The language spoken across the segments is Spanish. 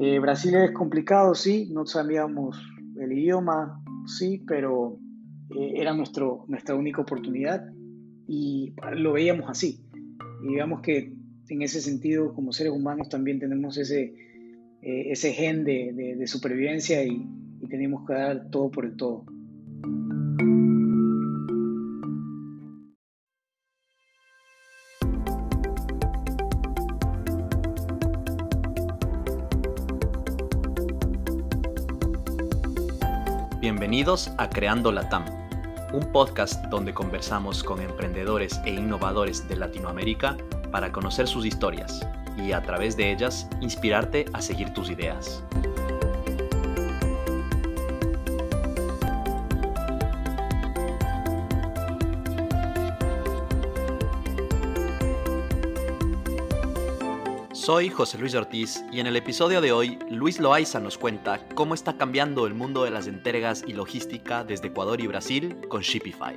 Eh, Brasil es complicado, sí, no sabíamos el idioma, sí, pero eh, era nuestra única oportunidad y lo veíamos así. Y digamos que en ese sentido, como seres humanos, también tenemos ese, eh, gen de, supervivencia y, y tenemos que dar todo por el todo. Bienvenidos a Creando Latam, un podcast donde conversamos con emprendedores e innovadores de Latinoamérica para conocer sus historias y a través de ellas inspirarte a seguir tus ideas. Soy José Luis Ortiz y en el episodio de hoy Luis Loaiza nos cuenta cómo está cambiando el mundo de las entregas y logística desde Ecuador y Brasil con Shipify.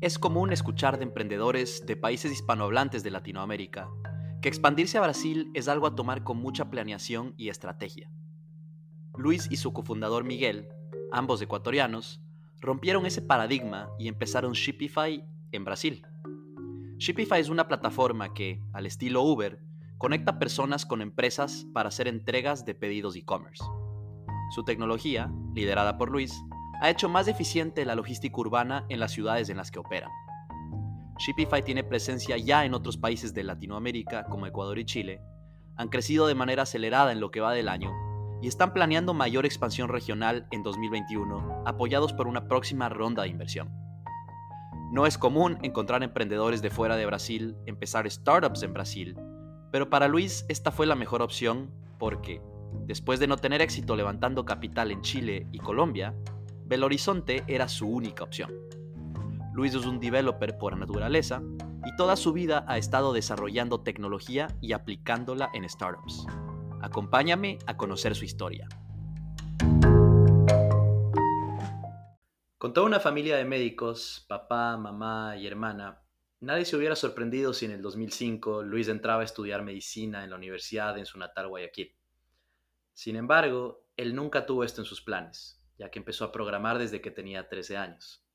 Es común escuchar de emprendedores de países hispanohablantes de Latinoamérica expandirse a Brasil es algo a tomar con mucha planeación y estrategia. Luis y su cofundador Miguel, ambos ecuatorianos, rompieron ese paradigma y empezaron Shipify en Brasil. Shipify es una plataforma que, al estilo Uber, conecta personas con empresas para hacer entregas de pedidos e-commerce. Su tecnología, liderada por Luis, ha hecho más eficiente la logística urbana en las ciudades en las que opera. Shipify tiene presencia ya en otros países de Latinoamérica como Ecuador y Chile, han crecido de manera acelerada en lo que va del año y están planeando mayor expansión regional en 2021, apoyados por una próxima ronda de inversión. No es común encontrar emprendedores de fuera de Brasil empezar startups en Brasil, pero para Luis esta fue la mejor opción porque, después de no tener éxito levantando capital en Chile y Colombia, Belo Horizonte era su única opción. Luis es un developer por naturaleza y toda su vida ha estado desarrollando tecnología y aplicándola en startups. Acompáñame a conocer su historia. Con toda una familia de médicos, papá, mamá y hermana, nadie se hubiera sorprendido si en el 2005 Luis entraba a estudiar medicina en la universidad en su natal Guayaquil. Sin embargo, él nunca tuvo esto en sus planes, ya que empezó a programar desde que tenía 13 años.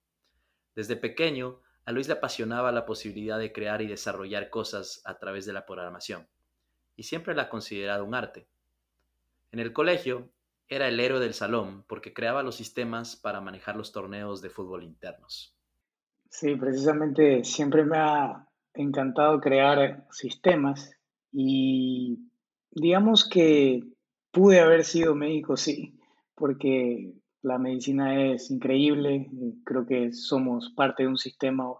Desde pequeño, a Luis le apasionaba la posibilidad de crear y desarrollar cosas a través de la programación, y siempre la ha considerado un arte. En el colegio, era el héroe del salón porque creaba los sistemas para manejar los torneos de fútbol internos. Sí, precisamente siempre me ha encantado crear sistemas y digamos que pude haber sido médico, sí, porque la medicina es increíble, eh, creo que somos parte de un sistema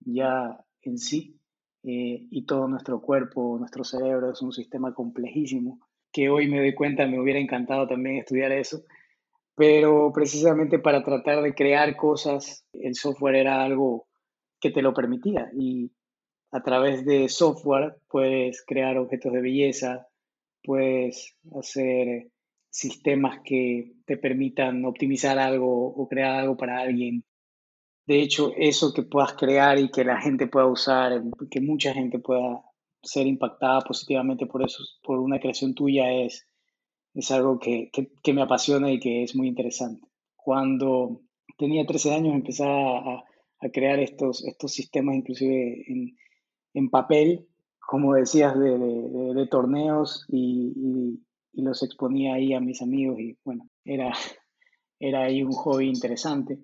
ya en sí eh, y todo nuestro cuerpo, nuestro cerebro es un sistema complejísimo que hoy me doy cuenta, me hubiera encantado también estudiar eso, pero precisamente para tratar de crear cosas, el software era algo que te lo permitía y a través de software puedes crear objetos de belleza, puedes hacer sistemas que te permitan optimizar algo o crear algo para alguien. De hecho, eso que puedas crear y que la gente pueda usar, que mucha gente pueda ser impactada positivamente por eso, por una creación tuya, es, es algo que, me apasiona y que es muy interesante. Cuando tenía 13 años empecé a, crear estos, estos sistemas, inclusive en, papel, como decías, de, torneos y, y los exponía ahí a mis amigos y bueno, era, era ahí un hobby interesante.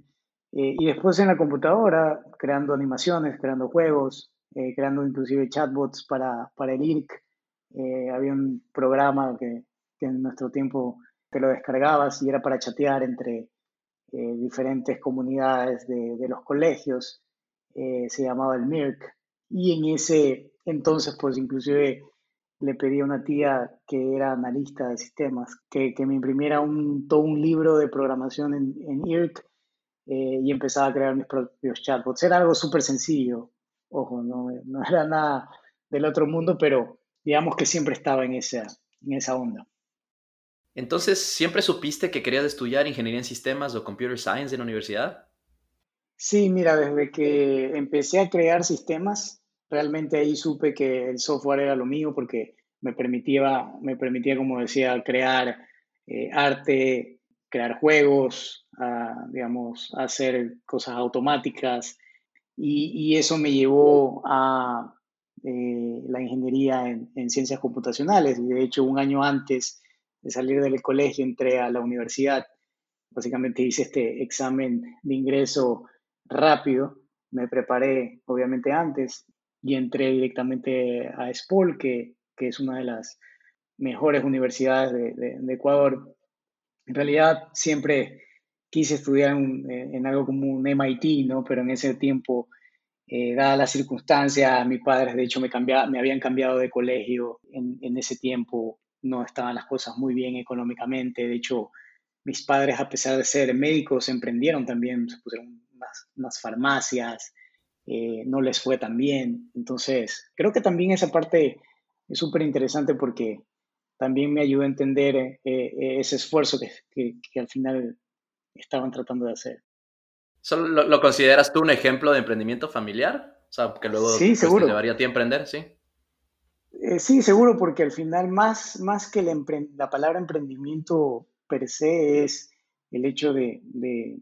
Eh, y después en la computadora, creando animaciones, creando juegos, eh, creando inclusive chatbots para, para el IRC. Eh, había un programa que, que, en nuestro tiempo te lo descargabas y era para chatear entre diferentes comunidades de, de los colegios. se llamaba el MIRC. Y en ese entonces, pues inclusive le pedí a una tía que era analista de sistemas que, que me imprimiera un, todo un libro de programación en, en IRC eh, y empezaba a crear mis propios chatbots. Era algo súper sencillo, ojo, no, no, era nada del otro mundo, pero digamos que siempre estaba en esa, en esa onda. Entonces, ¿siempre supiste que querías estudiar ingeniería en sistemas o computer science en la universidad? Sí, mira, desde que empecé a crear sistemas, realmente ahí supe que el software era lo mío porque me permitía, me permitía como decía, crear eh, arte, crear juegos, digamos, hacer cosas automáticas. Y, eso me llevó a eh, la ingeniería en, en, ciencias computacionales. Y de hecho, un año antes de salir del colegio entré a la universidad. Básicamente hice este examen de ingreso rápido. Me preparé, obviamente, antes y entré directamente a SPOL, que, que es una de las mejores universidades de, Ecuador en realidad siempre quise estudiar en, algo como un MIT, ¿no? Pero en ese tiempo, eh, dadas las circunstancias, mis padres de hecho me, me habían cambiado de colegio. En, ese tiempo no estaban las cosas muy bien económicamente. De hecho, mis padres, a pesar de ser médicos, emprendieron también, se pusieron unas, farmacias, eh, no les fue tan bien. Entonces, creo que también esa parte es súper interesante porque también me ayudó a entender eh, eh, ese esfuerzo que, que, al final estaban tratando de hacer. ¿Lo, ¿Lo, consideras tú un ejemplo de emprendimiento familiar? O sea, que luego sí, pues, seguro. te llevaría a ti a emprender, ¿sí? Sí, seguro, porque al final más, más que la palabra emprendimiento per se es el hecho de, de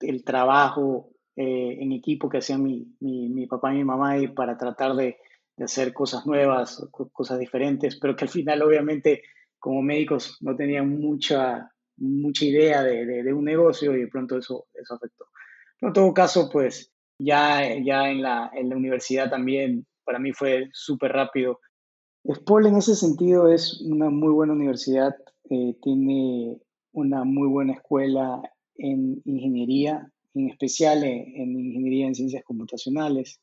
el trabajo en equipo que hacían mi, mi, mi, papá y mi mamá y para tratar de, de hacer cosas nuevas, cosas diferentes, pero que al final obviamente como médicos no tenían mucha, mucha idea de, un negocio y de pronto eso, eso afectó. Pero en todo caso, pues ya, ya en, la, en la universidad también para mí fue súper rápido. SPOL en ese sentido es una muy buena universidad, eh, tiene una muy buena escuela en ingeniería, en especial en ingeniería en ciencias computacionales.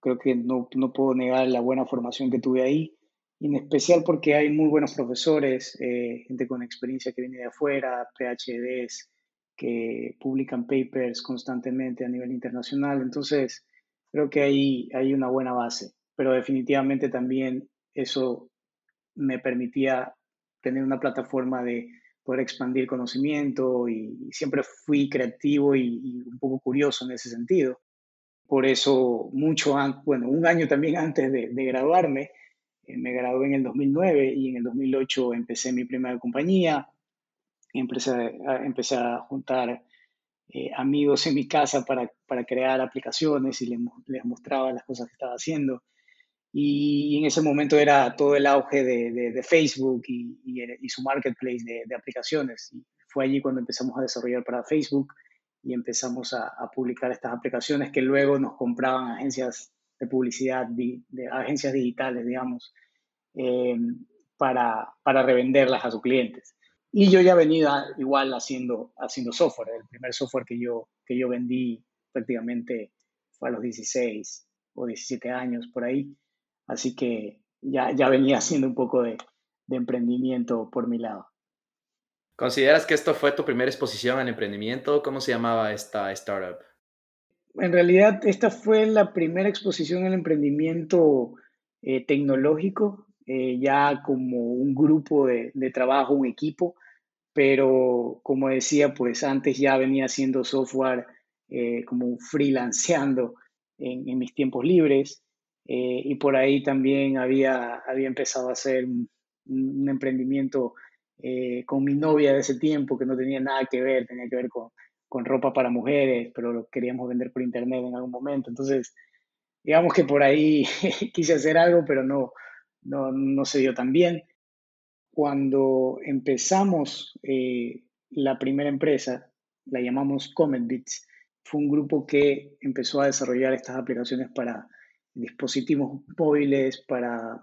Creo que no, no puedo negar la buena formación que tuve ahí, en especial porque hay muy buenos profesores, eh, gente con experiencia que viene de afuera, PhDs, que publican papers constantemente a nivel internacional. Entonces, creo que ahí hay una buena base, pero definitivamente también eso me permitía tener una plataforma de poder expandir conocimiento y, siempre fui creativo y, un poco curioso en ese sentido. Por eso, mucho antes, bueno, un año también antes de, graduarme, eh, me gradué en el 2009 y en el 2008 empecé mi primera compañía. Empecé a, empecé a juntar eh, amigos en mi casa para, para crear aplicaciones y les, les, mostraba las cosas que estaba haciendo. Y, en ese momento era todo el auge de, de, Facebook y, y, y, su marketplace de, de aplicaciones. Y fue allí cuando empezamos a desarrollar para Facebook y empezamos a, publicar estas aplicaciones que luego nos compraban agencias de publicidad, de, agencias digitales, digamos, eh, para, para revenderlas a sus clientes. Y yo ya venía igual haciendo, haciendo software. El primer software que yo, que yo vendí prácticamente fue a los 16 o 17 años por ahí. Así que ya, ya venía haciendo un poco de, de emprendimiento por mi lado. ¿Consideras que esto fue tu primera exposición al emprendimiento? ¿Cómo se llamaba esta startup? En realidad, esta fue la primera exposición al emprendimiento eh, tecnológico, eh, ya como un grupo de, trabajo, un equipo, pero como decía, pues antes ya venía haciendo software eh, como freelanceando en, en, mis tiempos libres y por ahí también había, había empezado a hacer un, un emprendimiento eh, con mi novia de ese tiempo, que no tenía nada que ver, tenía que ver con, con ropa para mujeres, pero lo queríamos vender por internet en algún momento. Entonces, digamos que por ahí quise hacer algo, pero no, no, no se dio tan bien. Cuando empezamos eh, la primera empresa, la llamamos Comet Bits, fue un grupo que empezó a desarrollar estas aplicaciones para dispositivos móviles, para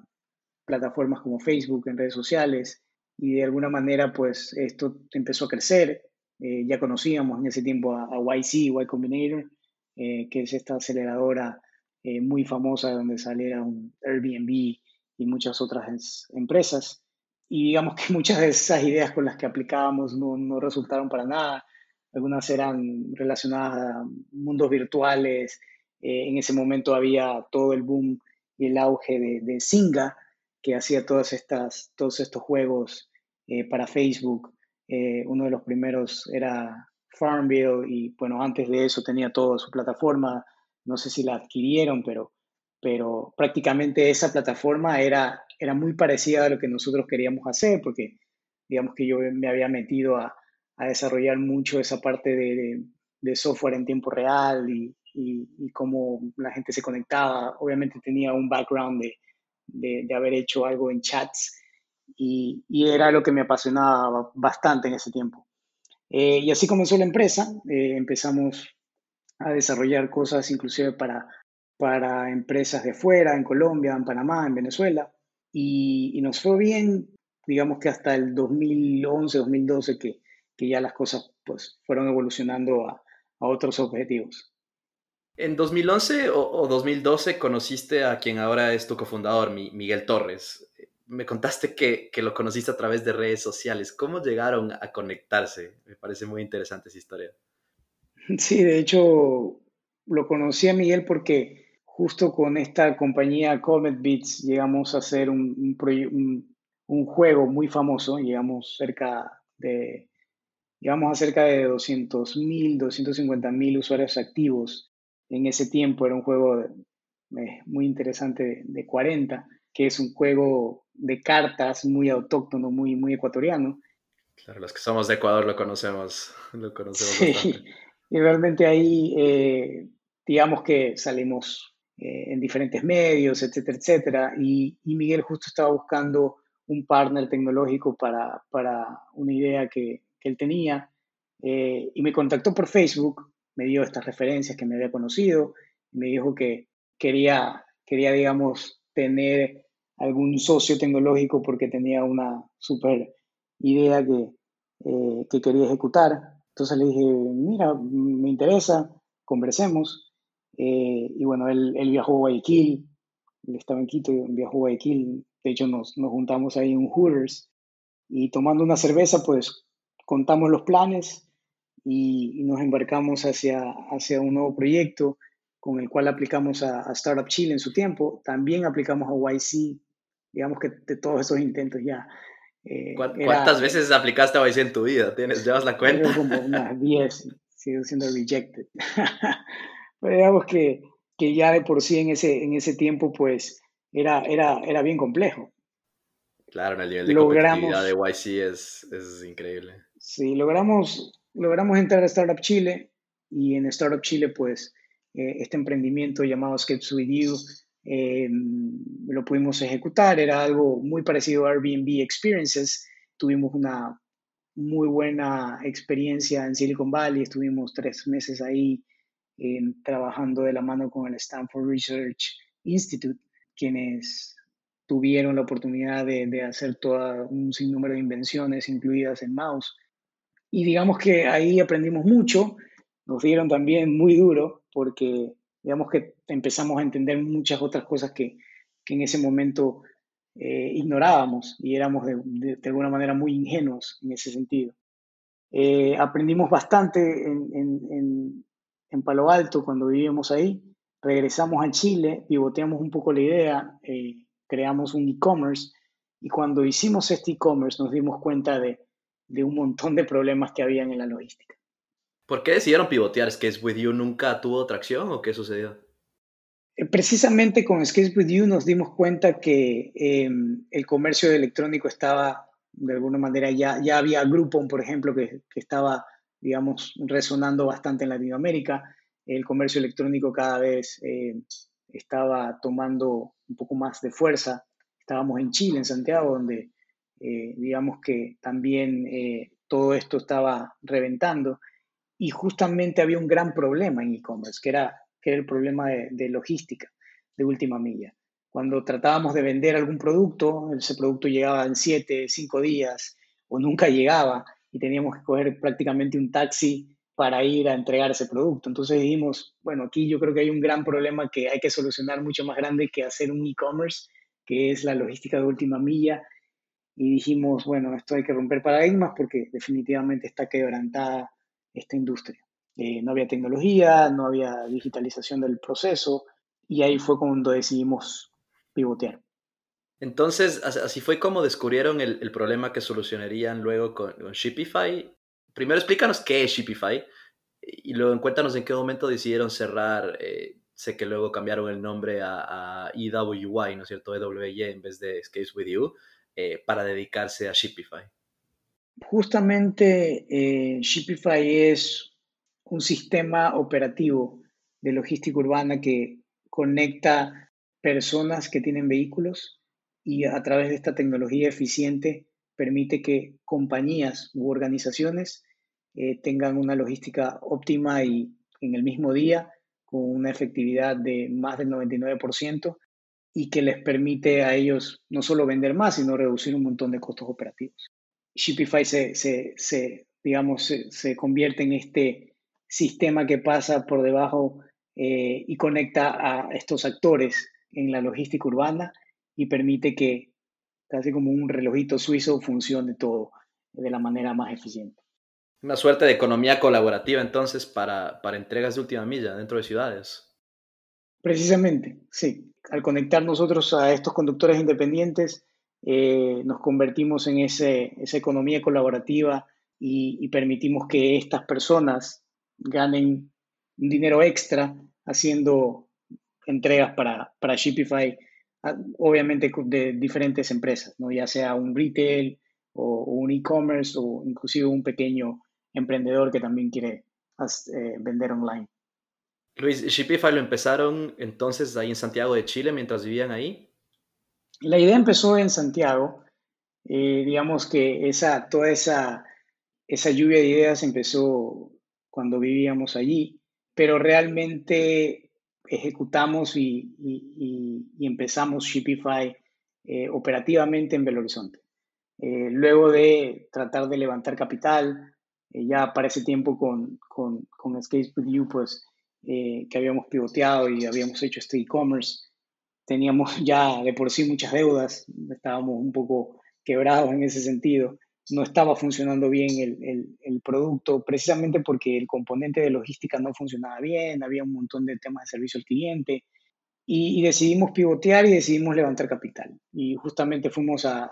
plataformas como Facebook en redes sociales y de alguna manera pues esto empezó a crecer. Eh, ya conocíamos en ese tiempo a, YC, Y Combinator, eh, que es esta aceleradora eh, muy famosa donde salieron Airbnb y muchas otras empresas. Y digamos que muchas de esas ideas con las que aplicábamos no, no resultaron para nada. Algunas eran relacionadas a mundos virtuales. En ese momento había todo el boom y el auge de, de Singa, que hacía todas estas, todos estos juegos eh, para Facebook. Eh, uno de los primeros era Farmville y bueno, antes de eso tenía toda su plataforma. No sé si la adquirieron, pero, pero prácticamente esa plataforma era, era muy parecida a lo que nosotros queríamos hacer porque digamos que yo me había metido a, a desarrollar mucho esa parte de, de, software en tiempo real y, y, cómo la gente se conectaba. Obviamente tenía un background de, de haber hecho algo en chats y, y, era lo que me apasionaba bastante en ese tiempo. Eh, y así comenzó la empresa. Eh, empezamos a desarrollar cosas inclusive para, para empresas de fuera, en Colombia, en Panamá, en Venezuela. Y, y nos fue bien, digamos que hasta el 2011, 2012, que, que ya las cosas pues, fueron evolucionando a, a otros objetivos. En 2011 o, 2012 conociste a quien ahora es tu cofundador, Miguel Torres. Me contaste que, lo conociste a través de redes sociales. ¿Cómo llegaron a conectarse? Me parece muy interesante esa historia. Sí, de hecho, lo conocí a Miguel porque justo con esta compañía Comet Beats llegamos a hacer un, un, juego muy famoso, llegamos cerca de, llegamos a cerca de 200 mil, 250 mil usuarios activos. En ese tiempo era un juego eh, muy interesante de 40, que es un juego de cartas muy autóctono, muy, muy ecuatoriano. Claro, los que somos de Ecuador lo conocemos, lo conocemos sí, Y realmente ahí, eh, digamos que salimos eh, en diferentes medios, etcétera, etcétera. Y, y, Miguel justo estaba buscando un partner tecnológico para, para una idea que, que él tenía eh, y me contactó por Facebook, me dio estas referencias que me había conocido, me dijo que quería, quería, digamos, tener algún socio tecnológico porque tenía una super idea que, eh, que quería ejecutar. Entonces le dije, mira, me interesa, conversemos. Eh, y bueno, él, él, viajó a Guayaquil, él estaba en Quito, viajó a Guayaquil, de hecho nos, nos juntamos ahí en Hooters y tomando una cerveza, pues contamos los planes y, nos embarcamos hacia, hacia un nuevo proyecto con el cual aplicamos a, Startup Chile en su tiempo. También aplicamos a YC, digamos que de todos esos intentos ya. Eh, ¿Cuántas veces aplicaste a YC en tu vida? ¿Tienes, ¿Llevas la cuenta? Como unas 10, sigo siendo rejected. Pero digamos que, que, ya de por sí en ese, en ese tiempo pues era, era, era bien complejo. Claro, el nivel de competitividad de YC es, es increíble. Sí, logramos, logramos entrar a Startup Chile y en Startup Chile, pues, eh, este emprendimiento llamado Sketch With You eh, lo pudimos ejecutar. Era algo muy parecido a Airbnb Experiences. Tuvimos una muy buena experiencia en Silicon Valley. Estuvimos tres meses ahí eh, trabajando de la mano con el Stanford Research Institute, quienes tuvieron la oportunidad de, de hacer todo un sinnúmero de invenciones incluidas en Mouse y digamos que ahí aprendimos mucho, nos dieron también muy duro porque digamos que empezamos a entender muchas otras cosas que, que en ese momento eh, ignorábamos y éramos de, de, alguna manera muy ingenuos en ese sentido. Eh, aprendimos bastante en, en, en, Palo Alto cuando vivíamos ahí, regresamos a Chile, pivoteamos un poco la idea, eh, creamos un e-commerce y cuando hicimos este e-commerce nos dimos cuenta de de un montón de problemas que habían en la logística. ¿Por qué decidieron pivotear? ¿Skates With You nunca tuvo tracción o qué sucedió? Eh, precisamente con Skates With You nos dimos cuenta que em, el comercio electrónico estaba, de alguna manera, ya, ya había Groupon, por ejemplo, que, que estaba, digamos, resonando bastante en Latinoamérica. El comercio electrónico cada vez em, estaba tomando un poco más de fuerza. Estábamos en Chile, en Santiago, donde eh, digamos que también eh, todo esto estaba reventando y justamente había un gran problema en e-commerce, que era, que era el problema de, logística, de última milla. Cuando tratábamos de vender algún producto, ese producto llegaba en siete, cinco días o nunca llegaba y teníamos que coger prácticamente un taxi para ir a entregar ese producto. Entonces dijimos, bueno, aquí yo creo que hay un gran problema que hay que solucionar mucho más grande que hacer un e-commerce, que es la logística de última milla y dijimos, bueno, esto hay que romper paradigmas porque definitivamente está quebrantada esta industria. Eh, no había tecnología, no había digitalización del proceso y ahí fue cuando decidimos pivotear. Entonces, así fue como descubrieron el, problema que solucionarían luego con, Shopify. Primero explícanos qué es Shopify y luego cuéntanos en qué momento decidieron cerrar. Eh, sé que luego cambiaron el nombre a, a, EWY, ¿no es cierto? EWY en vez de Escapes With You, eh, para dedicarse a Shopify. Justamente eh, es un sistema operativo de logística urbana que conecta personas que tienen vehículos y a través de esta tecnología eficiente permite que compañías u organizaciones eh, tengan una logística óptima y en el mismo día con una efectividad de más del 99% y que les permite a ellos no solo vender más, sino reducir un montón de costos operativos. Shopify se, se, digamos, se, convierte en este sistema que pasa por debajo eh, y conecta a estos actores en la logística urbana y permite que, casi como un relojito suizo, funcione todo de la manera más eficiente. Una suerte de economía colaborativa entonces para, para entregas de última milla dentro de ciudades. Precisamente, sí. Al conectar nosotros a estos conductores independientes, eh, nos convertimos en ese, esa economía colaborativa y, permitimos que estas personas ganen un dinero extra haciendo entregas para, para Shopify obviamente de diferentes empresas, ¿no? ya sea un retail o, un e-commerce o inclusive un pequeño emprendedor que también quiere eh, vender online. Luis, Shopify lo empezaron entonces ahí en Santiago de Chile mientras vivían ahí. La idea empezó en Santiago. Eh, digamos que esa, toda esa, esa lluvia de ideas empezó cuando vivíamos allí, pero realmente ejecutamos y, empezamos Shopify eh, operativamente en Belo Horizonte. Eh, luego de tratar de levantar capital, eh, ya para ese tiempo con, con, con Escape With You, pues que habíamos pivoteado y habíamos hecho este e-commerce, teníamos ya de por sí muchas deudas, estábamos un poco quebrados en ese sentido no estaba funcionando bien el, producto, precisamente porque el componente de logística no funcionaba bien, había un montón de temas de servicio al cliente, y, decidimos pivotear y decidimos levantar capital. Y justamente fuimos a,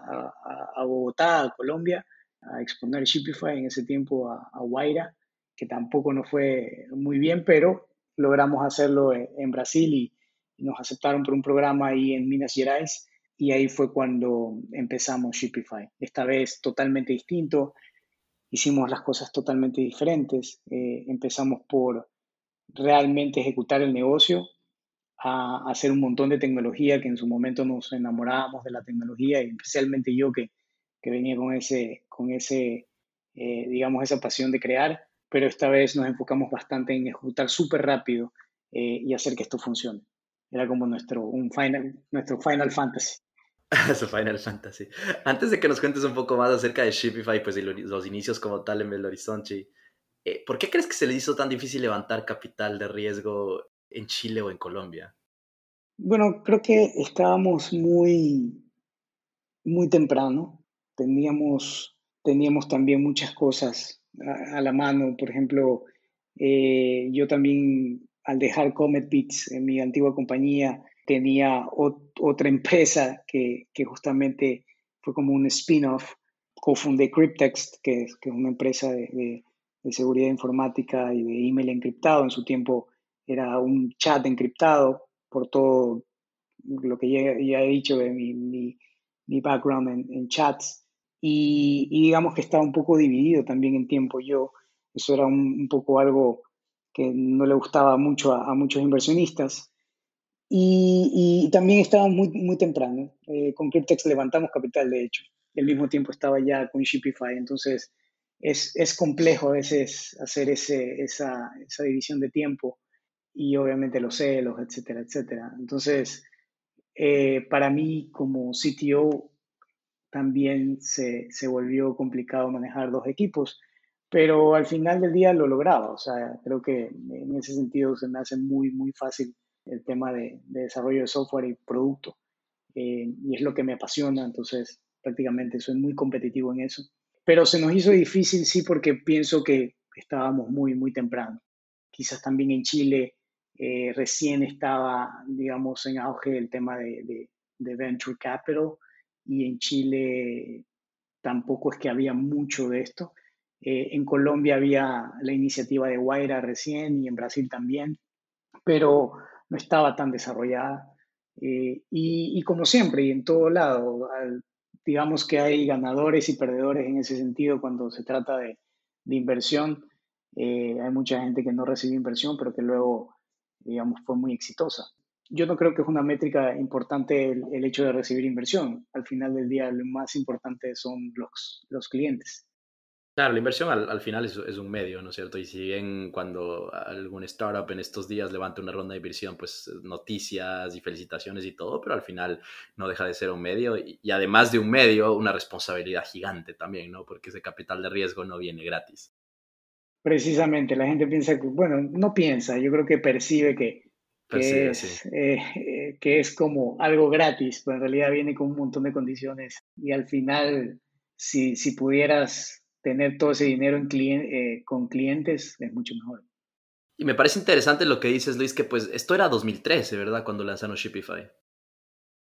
Bogotá, a Colombia, a exponer Shopify en ese tiempo a, a Guaira, que tampoco nos fue muy bien, pero logramos hacerlo en, Brasil y, nos aceptaron por un programa ahí en Minas Gerais y ahí fue cuando empezamos Shopify. Esta vez totalmente distinto, hicimos las cosas totalmente diferentes. Eh, empezamos por realmente ejecutar el negocio, a, hacer un montón de tecnología que en su momento nos enamorábamos de la tecnología, y especialmente yo que, que venía con ese, con ese eh, digamos, esa pasión de crear, pero esta vez nos enfocamos bastante en ejecutar súper rápido eh, y hacer que esto funcione. Era como nuestro, un final, nuestro Final Fantasy. Su Final Fantasy. Antes de que nos cuentes un poco más acerca de Shopify, pues y los inicios como tal en Belo Horizonte, eh, ¿por qué crees que se les hizo tan difícil levantar capital de riesgo en Chile o en Colombia? Bueno, creo que estábamos muy, muy temprano. Teníamos, teníamos también muchas cosas a, la mano. Por ejemplo, eh, yo también al dejar Comet Beats en mi antigua compañía, tenía otra empresa que, justamente fue como un spin-off. Cofundé Cryptext, que que es una empresa de, seguridad informática y de email encriptado. En su tiempo era un chat encriptado por todo lo que ya, he dicho de mi, background en, chats. Y, digamos que estaba un poco dividido también en tiempo yo. Eso era un, poco algo que no le gustaba mucho a muchos inversionistas. Y, también estaba muy, muy temprano. Eh, con Cryptex levantamos capital, de hecho. Y al mismo tiempo estaba ya con Shopify. Entonces, es, es complejo a veces hacer ese, esa, esa, división de tiempo y obviamente los celos, etcétera, etcétera. Entonces, eh, para mí como CTO también se, se, volvió complicado manejar dos equipos, pero al final del día lo lograba. O sea, creo que en ese sentido se me hace muy, muy fácil el tema de, desarrollo de software y producto. Eh, y es lo que me apasiona, entonces prácticamente soy muy competitivo en eso. Pero se nos hizo difícil, sí, porque pienso que estábamos muy, muy temprano. Quizás también en Chile eh, recién estaba, digamos, en auge el tema de, de venture capital y en Chile tampoco es que había mucho de esto. Eh, en Colombia había la iniciativa de Guaira recién y en Brasil también, pero no estaba tan desarrollada. Eh, y, como siempre, y en todo lado, digamos que hay ganadores y perdedores en ese sentido cuando se trata de, inversión. Eh, hay mucha gente que no recibe inversión, pero que luego, digamos, fue muy exitosa. Yo no creo que es una métrica importante el, hecho de recibir inversión. Al final del día, lo más importante son los, los clientes. Claro, la inversión al, final es, un medio, ¿no es cierto? Y si bien cuando algún startup en estos días levanta una ronda de inversión, pues noticias y felicitaciones y todo, pero al final no deja de ser un medio y, además de un medio, una responsabilidad gigante también, ¿no? Porque ese capital de riesgo no viene gratis. Precisamente, la gente piensa que, bueno, no piensa, yo creo que percibe que, es, eh, eh, que es como algo gratis, pero en realidad viene con un montón de condiciones y al final, si, si pudieras tener todo ese dinero en eh, con clientes es mucho mejor. Y me parece interesante lo que dices, Luis, que pues esto era 2013, ¿verdad? Cuando lanzaron Shopify.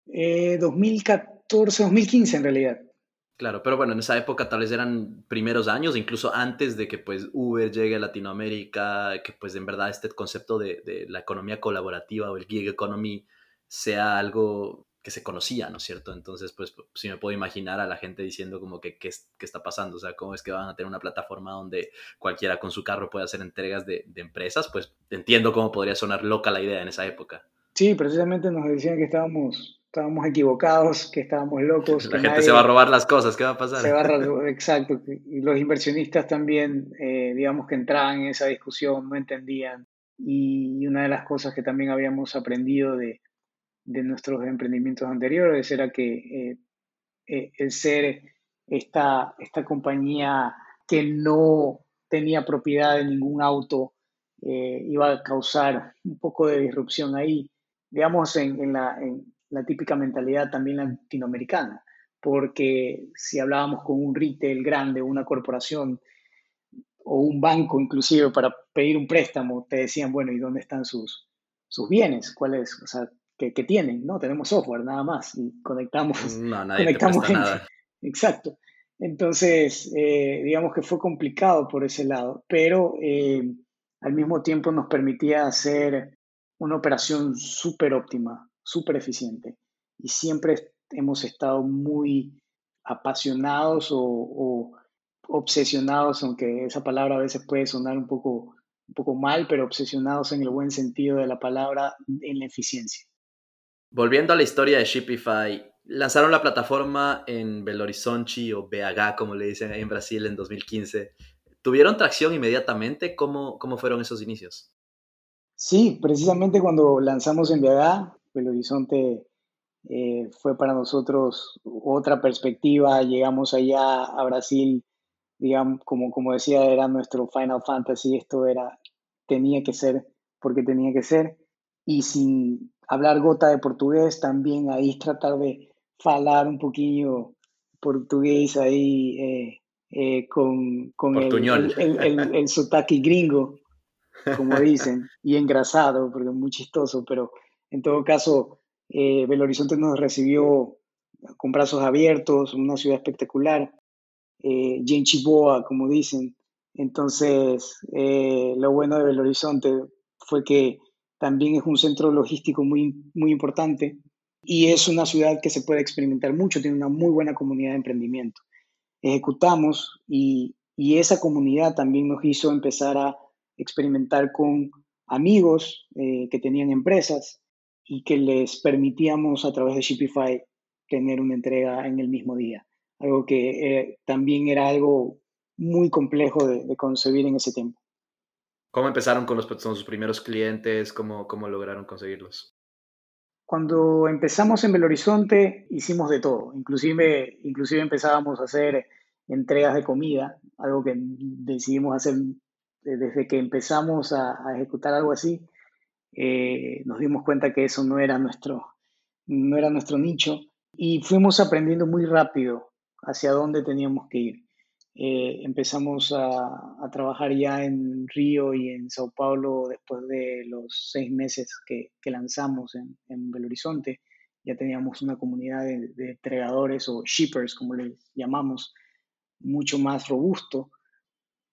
2014, eh, 2015 en realidad. Claro, pero bueno, en esa época tal vez eran primeros años, incluso antes de que pues Uber llegue a Latinoamérica, que pues en verdad este concepto de, de la economía colaborativa o el gig economy sea algo que se conocía, ¿no es cierto? Entonces, pues si me puedo imaginar a la gente diciendo como que qué está pasando, o sea, cómo es que van a tener una plataforma donde cualquiera con su carro puede hacer entregas de, empresas, pues entiendo cómo podría sonar loca la idea en esa época. Sí, precisamente nos decían que estábamos, estábamos equivocados, que estábamos locos. La gente se va a robar las cosas, ¿qué va a pasar? Se va a robar, exacto. Y los inversionistas también, eh, digamos que entraban en esa discusión, no entendían. Y una de las cosas que también habíamos aprendido de, de nuestros emprendimientos anteriores era que eh, eh, el ser esta, esta compañía que no tenía propiedad de ningún auto eh, iba a causar un poco de disrupción ahí, digamos, en, la, en la típica mentalidad también latinoamericana, porque si hablábamos con un retail grande, una corporación o un banco inclusive para pedir un préstamo, te decían, bueno, ¿y dónde están sus, sus bienes? ¿Cuál es? O sea, que, tienen, ¿no? Tenemos software nada más y conectamos, no, nadie conectamos gente. Nada. Exacto. Entonces, eh, digamos que fue complicado por ese lado, pero eh, al mismo tiempo nos permitía hacer una operación súper óptima, súper eficiente. Y siempre hemos estado muy apasionados o, o, obsesionados, aunque esa palabra a veces puede sonar un poco, un poco mal, pero obsesionados en el buen sentido de la palabra en la eficiencia. Volviendo a la historia de Shopify, lanzaron la plataforma en Belo Horizonte o BH, como le dicen ahí en Brasil, en 2015. ¿Tuvieron tracción inmediatamente? ¿Cómo, cómo fueron esos inicios? Sí, precisamente cuando lanzamos en BH, Belo Horizonte eh, fue para nosotros otra perspectiva. Llegamos allá a Brasil, digamos, como, como decía, era nuestro Final Fantasy. Esto era, tenía que ser porque tenía que ser. Y sin hablar gota de portugués, también ahí tratar de falar un poquillo portugués ahí eh, eh, con, con el, el, el, sotaque gringo, como dicen, y engrasado, porque es muy chistoso, pero en todo caso, eh, Belo Horizonte nos recibió con brazos abiertos, una ciudad espectacular, eh, Chiboa, como dicen. Entonces, eh, lo bueno de Belo Horizonte fue que también es un centro logístico muy, muy importante y es una ciudad que se puede experimentar mucho, tiene una muy buena comunidad de emprendimiento. Ejecutamos y, y esa comunidad también nos hizo empezar a experimentar con amigos eh, que tenían empresas y que les permitíamos a través de Shopify tener una entrega en el mismo día. Algo que eh, también era algo muy complejo de, de concebir en ese tiempo. ¿Cómo empezaron con los, sus primeros clientes? ¿Cómo, ¿Cómo lograron conseguirlos? Cuando empezamos en Belo Horizonte hicimos de todo, inclusive, inclusive empezábamos a hacer entregas de comida, algo que decidimos hacer desde que empezamos a, ejecutar algo así, eh, nos dimos cuenta que eso no era, nuestro, no era nuestro nicho y fuimos aprendiendo muy rápido hacia dónde teníamos que ir. Eh, empezamos a, trabajar ya en Río y en Sao Paulo después de los seis meses que, lanzamos en, Belo Horizonte ya teníamos una comunidad de, de entregadores o shippers, como les llamamos, mucho más robusto.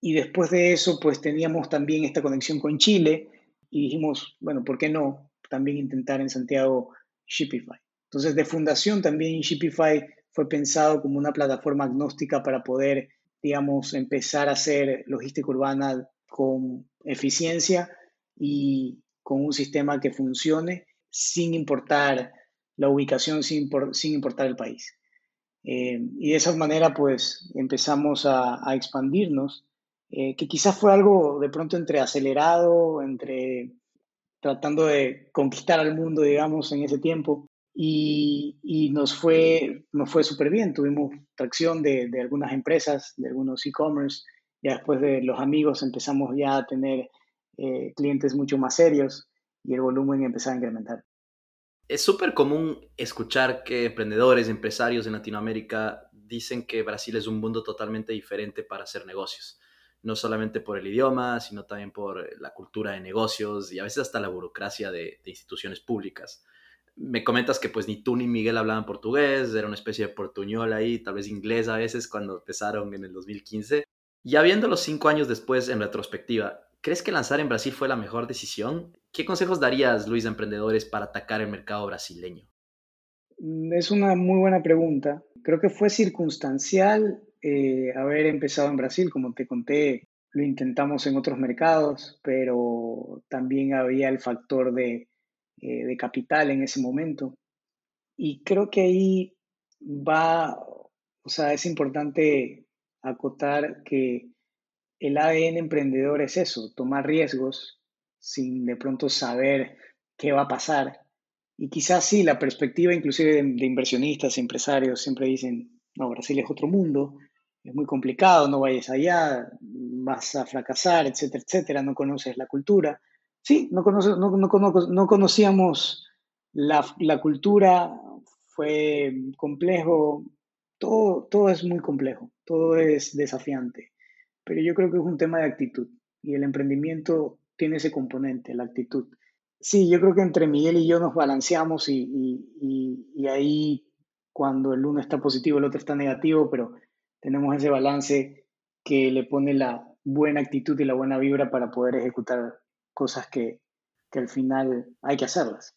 Y después de eso, pues teníamos también esta conexión con Chile y dijimos, bueno, ¿por qué no también intentar en Santiago Shipify? Entonces, de fundación también Shipify fue pensado como una plataforma agnóstica para poder, digamos, empezar a hacer logística urbana con eficiencia y con un sistema que funcione sin importar la ubicación, sin, sin importar el país. Eh, y de esa manera, pues, empezamos a, expandirnos, eh, que quizás fue algo de pronto entre acelerado, entre tratando de conquistar al mundo, digamos, en ese tiempo, y, nos fue, nos fue súper bien. Tuvimos tracción de, algunas empresas, de algunos e-commerce, ya después de los amigos empezamos ya a tener eh, clientes mucho más serios y el volumen empezó a incrementar. Es súper común escuchar que emprendedores, empresarios en Latinoamérica dicen que Brasil es un mundo totalmente diferente para hacer negocios. No solamente por el idioma, sino también por la cultura de negocios y a veces hasta la burocracia de, instituciones públicas me comentas que pues ni tú ni Miguel hablaban portugués, era una especie de portuñol ahí, tal vez inglés a veces cuando empezaron en el 2015. Ya viéndolo cinco años después en retrospectiva, ¿crees que lanzar en Brasil fue la mejor decisión? ¿Qué consejos darías, Luis, a emprendedores para atacar el mercado brasileño? Mm, es una muy buena pregunta. Creo que fue circunstancial eh, haber empezado en Brasil, como te conté, lo intentamos en otros mercados, pero también había el factor de eh, de capital en ese momento. Y creo que ahí va, o sea, es importante acotar que el ADN emprendedor es eso, tomar riesgos sin de pronto saber qué va a pasar. Y quizás sí, la perspectiva inclusive de, de inversionistas, empresarios, siempre dicen, no, Brasil es otro mundo, es muy complicado, no vayas allá, vas a fracasar, etcétera, etcétera, no conoces la cultura. Sí, no, no, conocíamos la, cultura, fue complejo, todo, todo es muy complejo, todo es desafiante, pero yo creo que es un tema de actitud y el emprendimiento tiene ese componente, la actitud. Sí, yo creo que entre Miguel y yo nos balanceamos y, y ahí cuando el uno está positivo, el otro está negativo, pero tenemos ese balance que le pone la buena actitud y la buena vibra para poder ejecutar cosas que, que al final hay que hacerlas.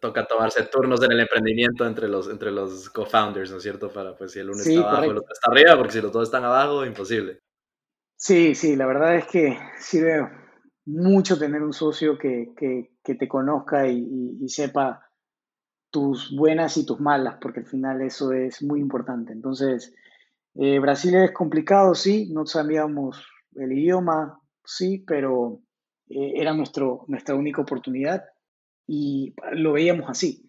Toca tomarse turnos en el emprendimiento entre los, entre los co-founders, ¿no es cierto? Para, pues, si el uno está abajo, el otro está arriba, porque si los dos están abajo, imposible. Sí, sí, la verdad es que sirve mucho tener un socio que, que, que te conozca y, y, sepa tus buenas y tus malas, porque al final eso es muy importante. Entonces, eh, Brasil es complicado, sí, no sabíamos el idioma, sí, pero eh, era nuestro, nuestra única oportunidad y lo veíamos así.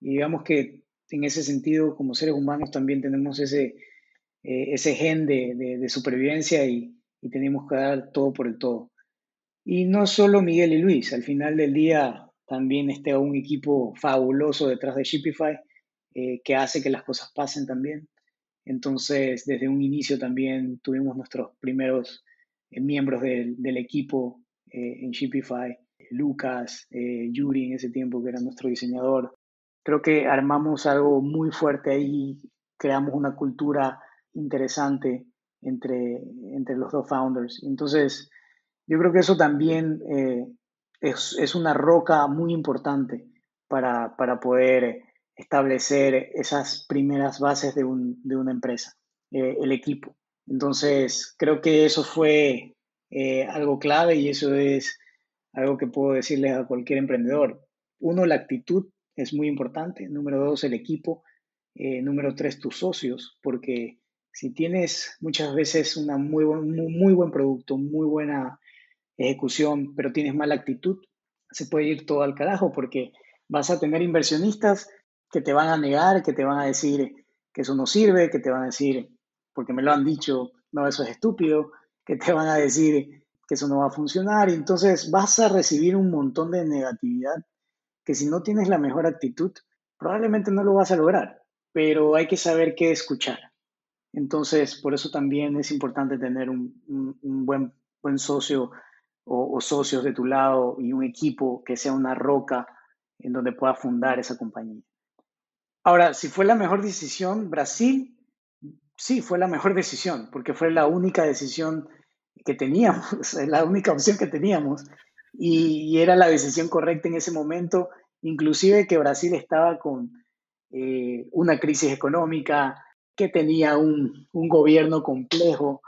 Y digamos que en ese sentido, como seres humanos, también tenemos ese, eh, ese gen de, de, supervivencia y, y, tenemos que dar todo por el todo. Y no solo Miguel y Luis, al final del día también está un equipo fabuloso detrás de Shipify eh, que hace que las cosas pasen también. Entonces, desde un inicio también tuvimos nuestros primeros miembros del, equipo eh, en Shipify, Lucas, eh, Yuri en ese tiempo que era nuestro diseñador. Creo que armamos algo muy fuerte ahí, creamos una cultura interesante entre, entre los dos founders. Entonces, yo creo que eso también eh, es, es, una roca muy importante para, para, poder establecer esas primeras bases de, un, de una empresa, el equipo. Entonces, creo que eso fue eh, algo clave y eso es algo que puedo decirles a cualquier emprendedor. Uno, la actitud es muy importante. Número dos, el equipo. Eh, número tres, tus socios, porque si tienes muchas veces una muy, buen, muy, buen producto, muy buena ejecución, pero tienes mala actitud, se puede ir todo al carajo porque vas a tener inversionistas que te van a negar, que te van a decir que eso no sirve, que te van a decir, porque me lo han dicho, no, eso es estúpido, que te van a decir que eso no va a funcionar y entonces vas a recibir un montón de negatividad que si no tienes la mejor actitud, probablemente no lo vas a lograr, pero hay que saber qué escuchar. Entonces, por eso también es importante tener un, buen, socio o, o, socios de tu lado y un equipo que sea una roca en donde pueda fundar esa compañía. Ahora, si fue la mejor decisión, Brasil, sí, fue la mejor decisión, porque fue la única decisión que teníamos, la única opción que teníamos, y, era la decisión correcta en ese momento, inclusive que Brasil estaba con eh, una crisis económica, que tenía un, gobierno complejo,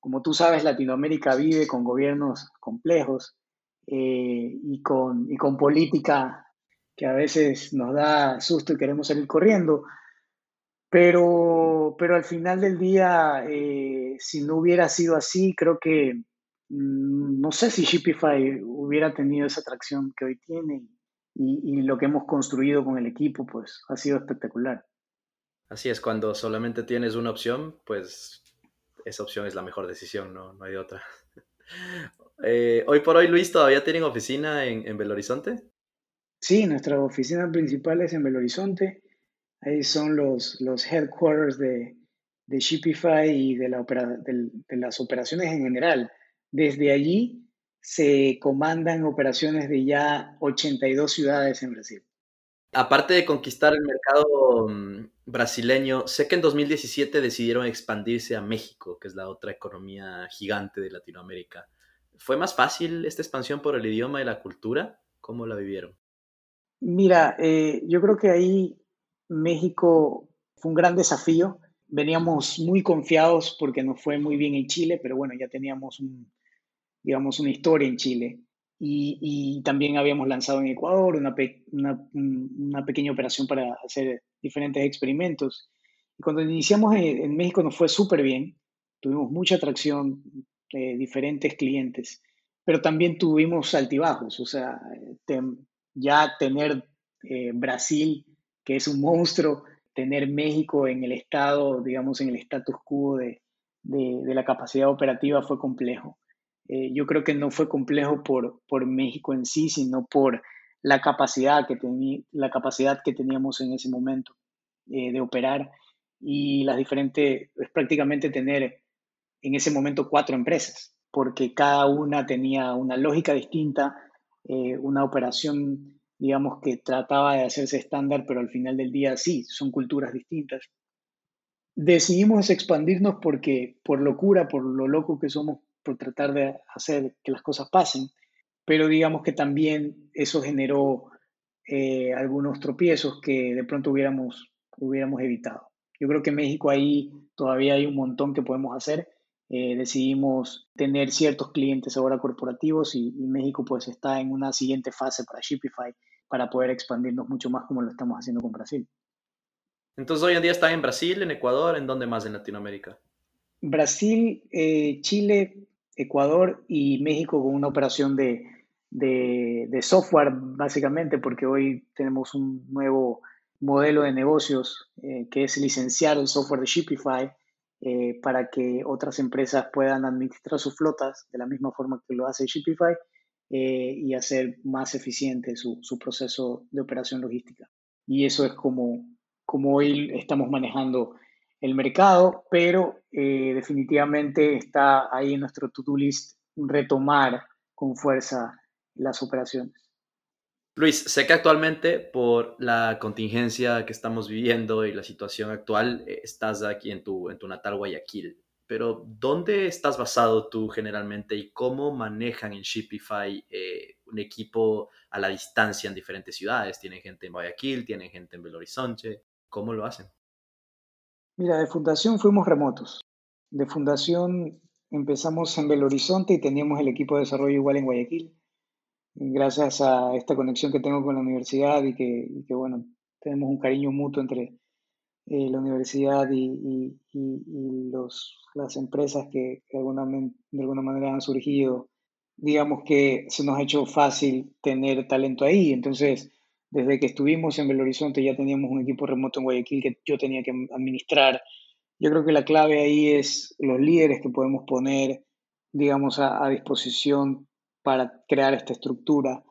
como tú sabes, Latinoamérica vive con gobiernos complejos eh, y, con, y con política que a veces nos da susto y queremos salir corriendo. Pero, pero al final del día, eh, si no hubiera sido así, creo que mm, no sé si Shipify hubiera tenido esa atracción que hoy tiene y, y, lo que hemos construido con el equipo, pues ha sido espectacular. Así es, cuando solamente tienes una opción, pues esa opción es la mejor decisión, no, no hay otra. Eh, hoy por hoy, Luis, ¿todavía tienen oficina en, en Belo Horizonte? Sí, nuestra oficina principal es en Belo Horizonte. Ahí son los, los headquarters de, de Shipify y de, de las operaciones en general. Desde allí se comandan operaciones de ya 82 ciudades en Brasil. Aparte de conquistar el mercado mm, brasileño, sé que en 2017 decidieron expandirse a México, que es la otra economía gigante de Latinoamérica. ¿Fue más fácil esta expansión por el idioma y la cultura? ¿Cómo la vivieron? Mira, eh, yo creo que ahí México fue un gran desafío. Veníamos muy confiados porque nos fue muy bien en Chile, pero bueno, ya teníamos digamos, una historia en Chile. Y, también habíamos lanzado en Ecuador una, pequeña operación para hacer diferentes experimentos. Y cuando iniciamos en, México nos fue súper bien, tuvimos mucha atracción, eh, diferentes clientes, pero también tuvimos altibajos, o sea, ya tener eh, Brasil, que es un monstruo, tener México en el estado, digamos, en el status quo de, de la capacidad operativa fue complejo. Eh, yo creo que no fue complejo por, por México en sí, sino por la capacidad que, la capacidad que teníamos en ese momento eh, de operar y las diferentes, es prácticamente tener en ese momento cuatro empresas, porque cada una tenía una lógica distinta, eh, una operación, digamos, que trataba de hacerse estándar, pero al final del día sí, son culturas distintas. Decidimos expandirnos porque, por locura, por lo loco que somos por tratar de hacer que las cosas pasen, pero digamos que también eso generó eh, algunos tropiezos que de pronto hubiéramos, hubiéramos evitado. Yo creo que en México ahí todavía hay un montón que podemos hacer. Eh, decidimos tener ciertos clientes ahora corporativos y, y, México pues está en una siguiente fase para Shipify para poder expandirnos mucho más como lo estamos haciendo con Brasil. Entonces hoy en día está en Brasil, en Ecuador, ¿en dónde más en Latinoamérica? Brasil, eh, Chile, Ecuador y México con una operación de, software, básicamente, porque hoy tenemos un nuevo modelo de negocios eh, que es licenciar el software de Shipify eh, para que otras empresas puedan administrar sus flotas de la misma forma que lo hace Shipify eh, y hacer más eficiente su, proceso de operación logística. Y eso es como, como hoy estamos manejando el mercado, pero eh, definitivamente está ahí en nuestro to-do list retomar con fuerza las operaciones. Luis, sé que actualmente por la contingencia que estamos viviendo y la situación actual, eh, estás aquí en tu, natal Guayaquil, pero ¿dónde estás basado tú generalmente y cómo manejan en Shipify eh, un equipo a la distancia en diferentes ciudades? ¿Tienen gente en Guayaquil? ¿Tienen gente en Belo Horizonte? ¿Cómo lo hacen? Mira, de fundación fuimos remotos. De fundación empezamos en Belo Horizonte y teníamos el equipo de desarrollo igual en Guayaquil. Gracias a esta conexión que tengo con la universidad y que, bueno, tenemos un cariño mutuo entre eh, la universidad y, los, las empresas que, de alguna manera han surgido, digamos que se nos ha hecho fácil tener talento ahí. Entonces, desde que estuvimos en Belo Horizonte ya teníamos un equipo remoto en Guayaquil que yo tenía que administrar. Yo creo que la clave ahí es los líderes que podemos poner, digamos, a, disposición para crear esta estructura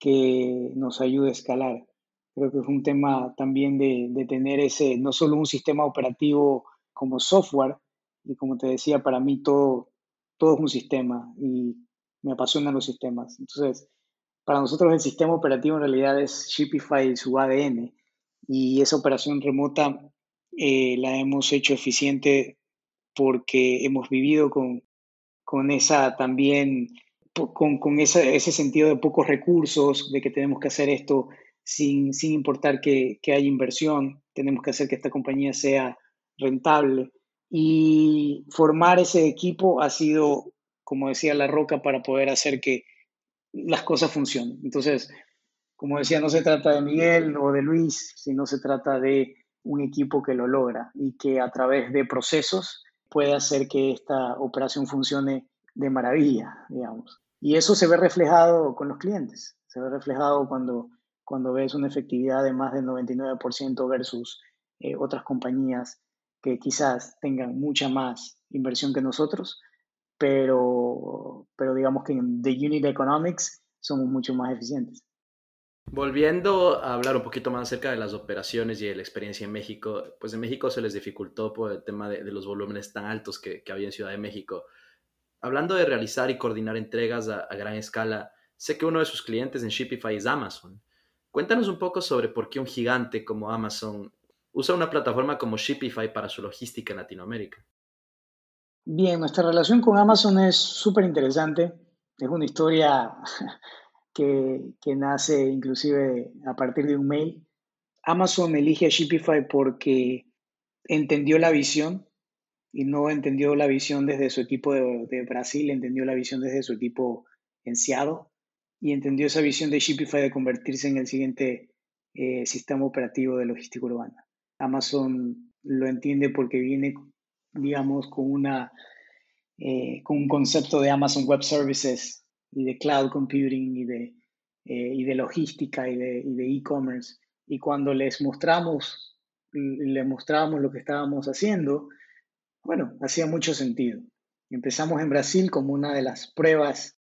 que nos ayude a escalar. Creo que es un tema también de, tener ese, no solo un sistema operativo como software, y como te decía, para mí todo, todo es un sistema y me apasionan los sistemas. Entonces, para nosotros el sistema operativo en realidad es Shipify y su ADN. y esa operación remota eh, la hemos hecho eficiente porque hemos vivido con, con esa también, con, ese, ese sentido de pocos recursos, de que tenemos que hacer esto sin, sin importar que, que haya inversión, tenemos que hacer que esta compañía sea rentable. Y formar ese equipo ha sido, como decía La Roca, para poder hacer que las cosas funcionen. Entonces, como decía, no se trata de Miguel o de Luis, sino se trata de un equipo que lo logra y que a través de procesos puede hacer que esta operación funcione de maravilla, digamos. Y eso se ve reflejado con los clientes, se ve reflejado cuando, cuando ves una efectividad de más del 99% versus eh, otras compañías que quizás tengan mucha más inversión que nosotros, pero, pero digamos que en The Unit Economics somos mucho más eficientes. Volviendo a hablar un poquito más acerca de las operaciones y de la experiencia en México, pues en México se les dificultó por el tema de, los volúmenes tan altos que, había en Ciudad de México. Hablando de realizar y coordinar entregas a, gran escala, sé que uno de sus clientes en Shopify es Amazon. Cuéntanos un poco sobre por qué un gigante como Amazon usa una plataforma como Shopify para su logística en Latinoamérica. Bien, nuestra relación con Amazon es súper interesante. Es una historia que, nace inclusive a partir de un mail. Amazon elige a Shopify porque entendió la visión y no entendió la visión desde su equipo de, Brasil, entendió la visión desde su equipo en Seattle y entendió esa visión de Shopify de convertirse en el siguiente eh, sistema operativo de logística urbana. Amazon lo entiende porque viene, digamos, con, una, eh, con un concepto de Amazon Web Services y de cloud computing y de, eh, y de logística y de e-commerce. y cuando les mostramos, les mostramos lo que estábamos haciendo, bueno, hacía mucho sentido. Empezamos en Brasil como una de las pruebas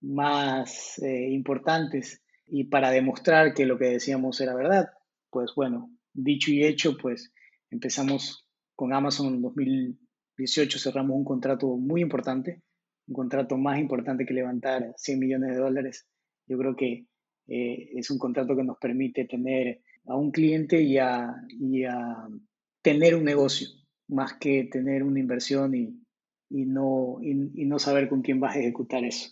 más eh, importantes y para demostrar que lo que decíamos era verdad, pues bueno, dicho y hecho, pues empezamos con Amazon en 2018, cerramos un contrato muy importante un contrato más importante que levantar 100 millones de dólares. Yo creo que eh, es un contrato que nos permite tener a un cliente y a, y a tener un negocio, más que tener una inversión y, y no, y, no saber con quién vas a ejecutar eso.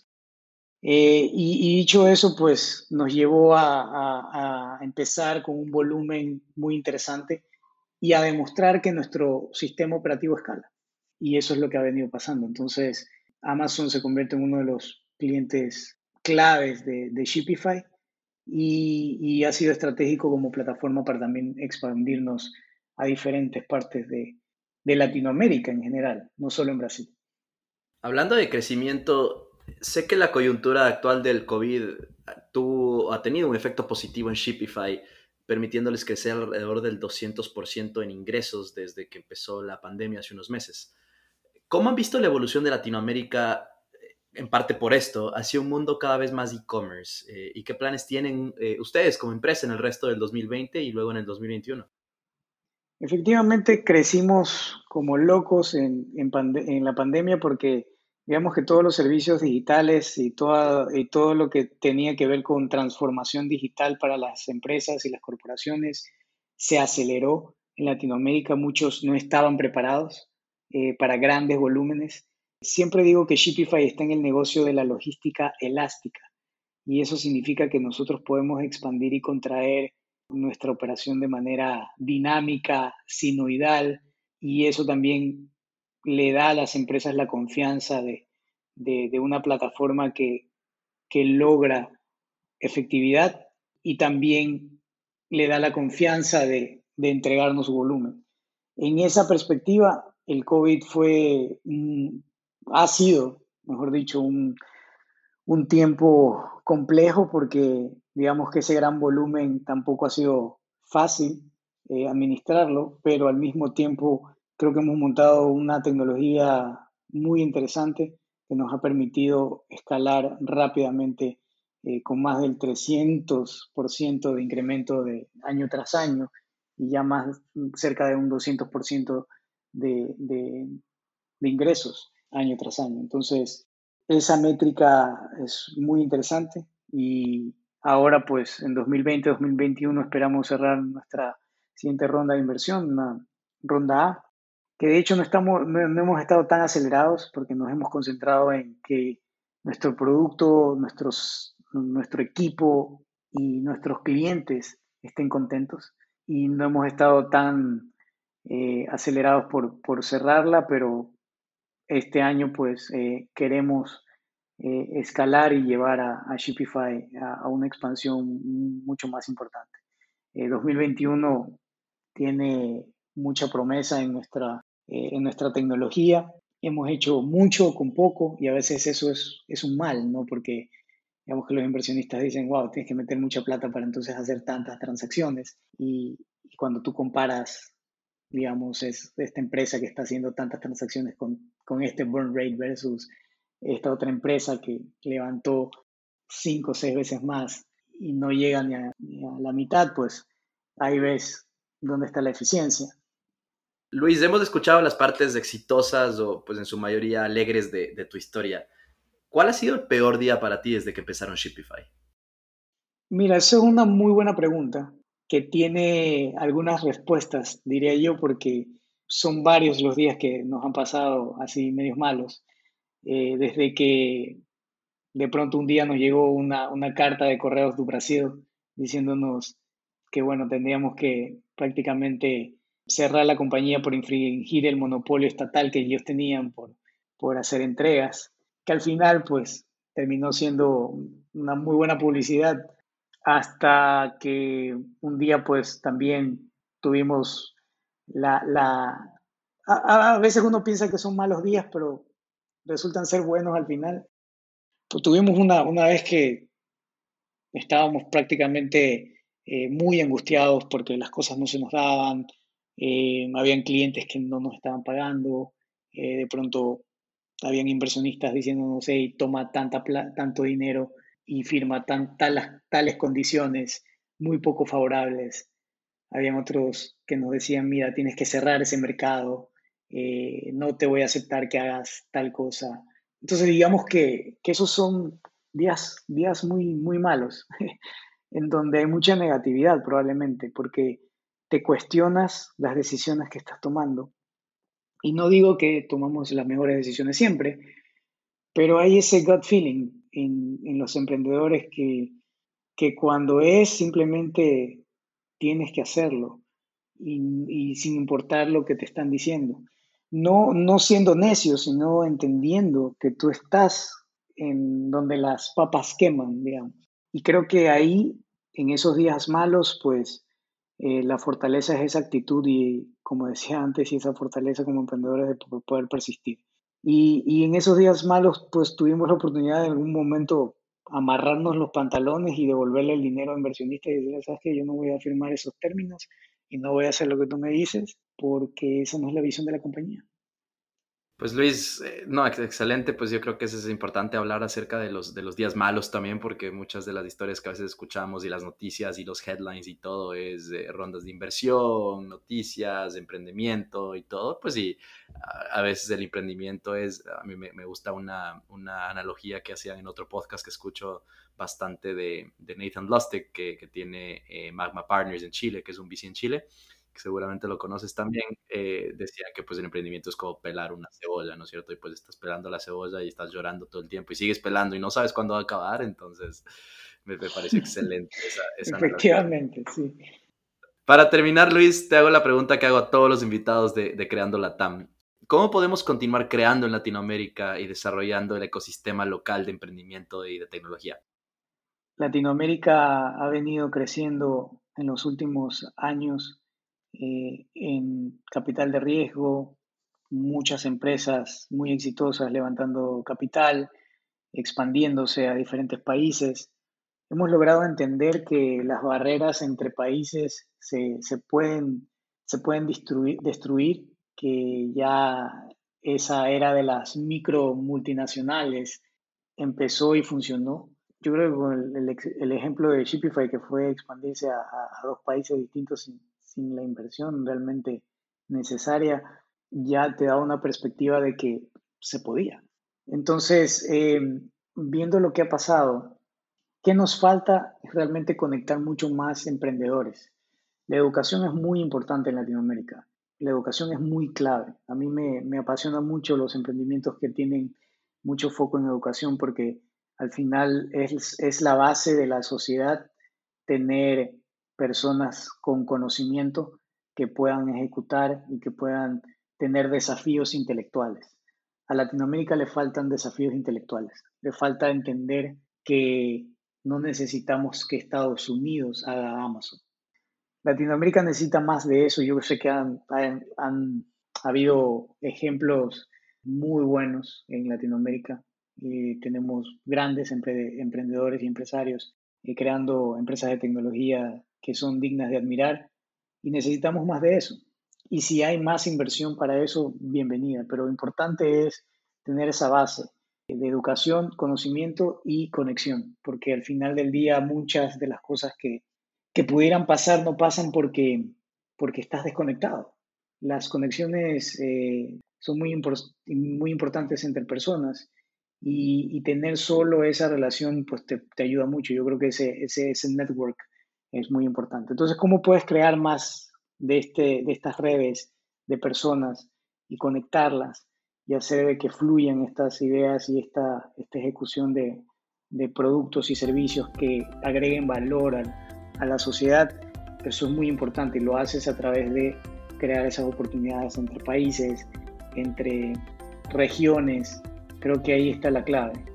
Eh, y, dicho eso, pues nos llevó a, a, a, empezar con un volumen muy interesante y a demostrar que nuestro sistema operativo escala. Y eso es lo que ha venido pasando. Entonces, Amazon se convierte en uno de los clientes claves de, de Shopify y, ha sido estratégico como plataforma para también expandirnos a diferentes partes de, de Latinoamérica en general, no solo en Brasil. Hablando de crecimiento, sé que la coyuntura actual del COVID tuvo, ha tenido un efecto positivo en Shopify, permitiéndoles crecer alrededor del 200% en ingresos desde que empezó la pandemia hace unos meses. ¿Cómo han visto la evolución de Latinoamérica, eh, en parte por esto, hacia un mundo cada vez más e-commerce? Eh, ¿Y qué planes tienen eh, ustedes como empresa en el resto del 2020 y luego en el 2021? Efectivamente, crecimos como locos en, en, la pandemia porque digamos que todos los servicios digitales y, y todo lo que tenía que ver con transformación digital para las empresas y las corporaciones se aceleró en Latinoamérica. Muchos no estaban preparados eh, para grandes volúmenes. Siempre digo que Shopify está en el negocio de la logística elástica y eso significa que nosotros podemos expandir y contraer nuestra operación de manera dinámica, sinoidal y eso también le da a las empresas la confianza de, una plataforma que, logra efectividad y también le da la confianza de, de entregarnos volumen. En esa perspectiva, el COVID fue, ha sido, mejor dicho, un, tiempo complejo porque digamos que ese gran volumen tampoco ha sido fácil eh, administrarlo, pero al mismo tiempo creo que hemos montado una tecnología muy interesante que nos ha permitido escalar rápidamente eh, con más del 300% de incremento de año tras año y ya más cerca de un 200% de, ingresos año tras año. Entonces, esa métrica es muy interesante y ahora pues en 2020-2021 esperamos cerrar nuestra siguiente ronda de inversión, una ronda A, que de hecho no, estamos, no, hemos estado tan acelerados porque nos hemos concentrado en que nuestro producto, nuestros, nuestro equipo y nuestros clientes estén contentos y no hemos estado tan eh, acelerados por, por, cerrarla, pero este año pues eh, queremos eh, escalar y llevar a, a Shopify a, una expansión mucho más importante. 2021 tiene mucha promesa en nuestra, en nuestra tecnología. Hemos hecho mucho con poco y a veces eso es, es un mal, ¿no? Porque digamos que los inversionistas dicen, wow, tienes que meter mucha plata para entonces hacer tantas transacciones. Y, cuando tú comparas, digamos, es, esta empresa que está haciendo tantas transacciones con, con este burn rate versus esta otra empresa que levantó cinco o seis veces más y no llega ni a, la mitad, pues ahí ves dónde está la eficiencia. Luis, hemos escuchado las partes exitosas o pues en su mayoría alegres de, de tu historia. ¿Cuál ha sido el peor día para ti desde que empezaron Shopify? Mira, esa es una muy buena pregunta que tiene algunas respuestas, diría yo, porque son varios los días que nos han pasado así medios malos. Eh, desde que de pronto un día nos llegó una, una carta de correos de Brasil diciéndonos que, bueno, tendríamos que prácticamente cerrar la compañía por infringir el monopolio estatal que ellos tenían por, por hacer entregas que al final pues terminó siendo una muy buena publicidad hasta que un día pues también tuvimos la... la a, veces uno piensa que son malos días, pero resultan ser buenos al final. Pues tuvimos una, una vez que estábamos prácticamente eh, muy angustiados porque las cosas no se nos daban, eh, habían clientes que no nos estaban pagando, eh, de pronto habían inversionistas diciendo, no sé, toma tanta tanto dinero y firma tan, tales condiciones muy poco favorables. Habían otros que nos decían, mira, tienes que cerrar ese mercado, eh, no te voy a aceptar que hagas tal cosa. Entonces, digamos que, que esos son días, días muy, muy malos, en donde hay mucha negatividad probablemente, porque te cuestionas las decisiones que estás tomando y no digo que tomamos las mejores decisiones siempre, pero hay ese gut feeling en, los emprendedores que, que, cuando es simplemente tienes que hacerlo y, sin importar lo que te están diciendo. No, no siendo necio, sino entendiendo que tú estás en donde las papas queman, digamos. Y creo que ahí, en esos días malos, pues eh, la fortaleza es esa actitud y, como decía antes, y esa fortaleza como emprendedores de poder persistir. Y, y, en esos días malos, pues tuvimos la oportunidad en algún momento amarrarnos los pantalones y devolverle el dinero a inversionistas y decirle, sabes que yo no voy a firmar esos términos y no voy a hacer lo que tú me dices porque esa no es la visión de la compañía. Pues Luis, eh, no, excelente, pues yo creo que eso es importante hablar acerca de los, de los días malos también, porque muchas de las historias que a veces escuchamos y las noticias y los headlines y todo es rondas de inversión, noticias, emprendimiento y todo, pues sí, a, veces el emprendimiento es, a mí me, gusta una, una, analogía que hacían en otro podcast que escucho bastante de, de Nathan Lustig, que, que tiene eh, Magma Partners en Chile, que es un VC en Chile que seguramente lo conoces también, eh, decía que pues el emprendimiento es como pelar una cebolla, ¿no es cierto? Y pues estás pelando la cebolla y estás llorando todo el tiempo y sigues pelando y no sabes cuándo va a acabar, entonces me, parece excelente esa, Efectivamente, sí. Para terminar, Luis, te hago la pregunta que hago a todos los invitados de, de Creando la TAM. ¿Cómo podemos continuar creando en Latinoamérica y desarrollando el ecosistema local de emprendimiento y de tecnología? Latinoamérica ha venido creciendo en los últimos años eh, en capital de riesgo, muchas empresas muy exitosas levantando capital, expandiéndose a diferentes países. Hemos logrado entender que las barreras entre países se, pueden, se pueden destruir, destruir, que ya esa era de las micro multinacionales empezó y funcionó. Yo creo que con el, ejemplo de Shopify, que fue expandirse a, a dos países distintos sin, sin la inversión realmente necesaria, ya te da una perspectiva de que se podía. Entonces, eh, viendo lo que ha pasado, ¿qué nos falta? Es realmente conectar mucho más emprendedores. La educación es muy importante en Latinoamérica. La educación es muy clave. A mí me, me apasionan mucho los emprendimientos que tienen mucho foco en educación porque al final es, es la base de la sociedad tener personas con conocimiento que puedan ejecutar y que puedan tener desafíos intelectuales. A Latinoamérica le faltan desafíos intelectuales, le falta entender que no necesitamos que Estados Unidos haga Amazon. Latinoamérica necesita más de eso. Yo sé que han, habido ejemplos muy buenos en Latinoamérica. y tenemos grandes emprendedores y empresarios eh, creando empresas de tecnología que son dignas de admirar y necesitamos más de eso. Y si hay más inversión para eso, bienvenida, pero lo importante es tener esa base de educación, conocimiento y conexión, porque al final del día muchas de las cosas que, que pudieran pasar no pasan porque, porque estás desconectado. Las conexiones eh, son muy, muy importantes entre personas y, tener solo esa relación pues te, te, ayuda mucho. Yo creo que ese, ese, ese network es muy importante. Entonces, ¿cómo puedes crear más de, este, de estas redes de personas y conectarlas y hacer que fluyan estas ideas y esta, esta ejecución de, de productos y servicios que agreguen valor a, a la sociedad? Eso es muy importante y lo haces a través de crear esas oportunidades entre países, entre regiones. Creo que ahí está la clave.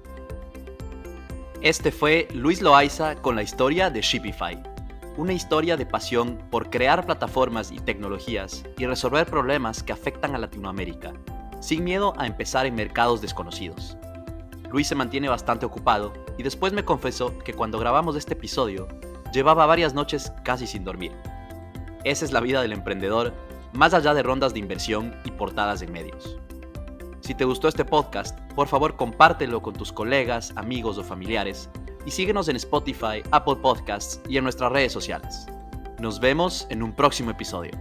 Este fue Luis Loaiza con la historia de Shipify una historia de pasión por crear plataformas y tecnologías y resolver problemas que afectan a Latinoamérica, sin miedo a empezar en mercados desconocidos. Luis se mantiene bastante ocupado y después me confesó que cuando grabamos este episodio llevaba varias noches casi sin dormir. Esa es la vida del emprendedor, más allá de rondas de inversión y portadas en medios. Si te gustó este podcast, por favor compártelo con tus colegas, amigos o familiares y síguenos en Spotify, Apple Podcasts y en nuestras redes sociales. Nos vemos en un próximo episodio.